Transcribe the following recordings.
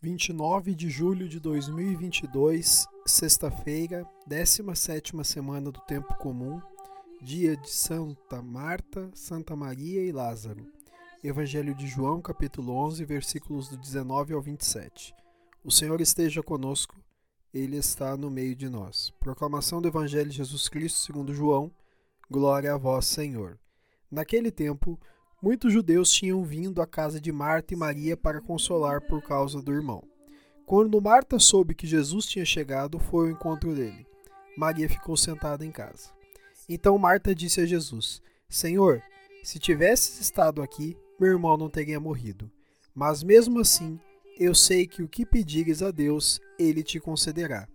29 de julho de 2022, sexta-feira, 17ª semana do tempo comum, dia de Santa Marta, Santa Maria e Lázaro. Evangelho de João, capítulo 11, versículos do 19 ao 27. O Senhor esteja conosco, ele está no meio de nós. Proclamação do Evangelho de Jesus Cristo, segundo João. Glória a vós, Senhor. Naquele tempo, Muitos judeus tinham vindo à casa de Marta e Maria para consolar por causa do irmão. Quando Marta soube que Jesus tinha chegado, foi ao encontro dele. Maria ficou sentada em casa. Então Marta disse a Jesus: Senhor, se tivesses estado aqui, meu irmão não teria morrido. Mas mesmo assim, eu sei que o que pedires a Deus, ele te concederá.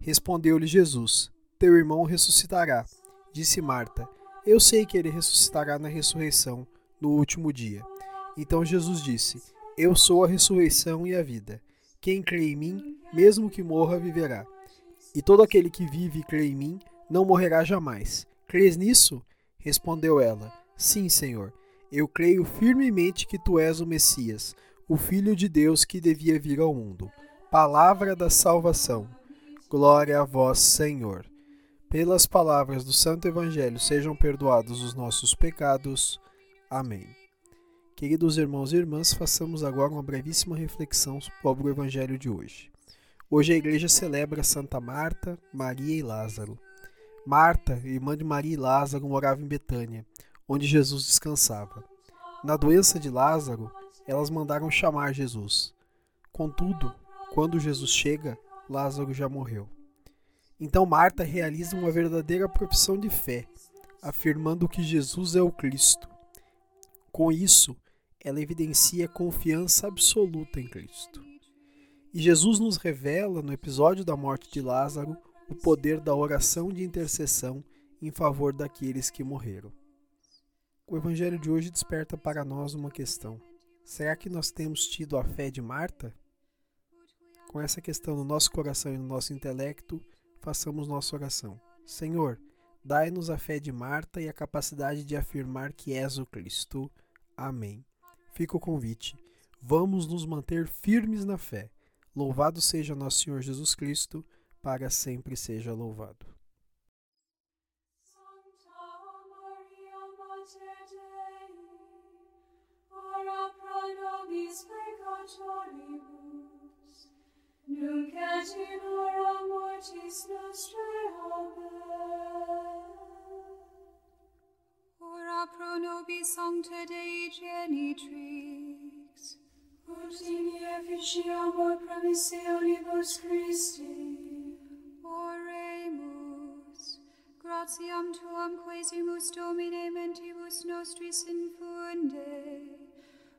Respondeu-lhe Jesus: Teu irmão ressuscitará. Disse Marta: Eu sei que ele ressuscitará na ressurreição no último dia. Então Jesus disse: Eu sou a ressurreição e a vida. Quem crê em mim, mesmo que morra, viverá. E todo aquele que vive e crê em mim, não morrerá jamais. Crês nisso? Respondeu ela: Sim, Senhor. Eu creio firmemente que tu és o Messias, o Filho de Deus que devia vir ao mundo. Palavra da salvação. Glória a vós, Senhor. Pelas palavras do Santo Evangelho sejam perdoados os nossos pecados. Amém. Queridos irmãos e irmãs, façamos agora uma brevíssima reflexão sobre o Evangelho de hoje. Hoje a igreja celebra Santa Marta, Maria e Lázaro. Marta, irmã de Maria e Lázaro, morava em Betânia, onde Jesus descansava. Na doença de Lázaro, elas mandaram chamar Jesus. Contudo, quando Jesus chega, Lázaro já morreu. Então Marta realiza uma verdadeira profissão de fé, afirmando que Jesus é o Cristo com isso, ela evidencia confiança absoluta em Cristo. E Jesus nos revela, no episódio da morte de Lázaro, o poder da oração de intercessão em favor daqueles que morreram. O Evangelho de hoje desperta para nós uma questão: será que nós temos tido a fé de Marta? Com essa questão no nosso coração e no nosso intelecto, façamos nossa oração. Senhor, dai-nos a fé de Marta e a capacidade de afirmar que és o Cristo. Amém. Fica o convite. Vamos nos manter firmes na fé. Louvado seja nosso Senhor Jesus Cristo, para sempre seja louvado. Nunc et in hora mortis nobis sancta Dei genitrix, ut in efficiamur promissionibus Christi. Oremus, gratiam tuam quesimus Domine mentibus nostris infunde,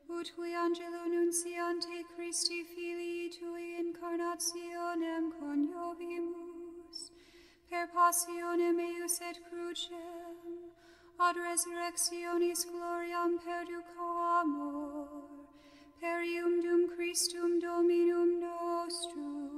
ut qui angelo nunciante Christi filii tui incarnationem coniovimus, per passionem eius et crucem, ad resurrectionis gloriam perduco amor, perium dum Christum Dominum nostrum,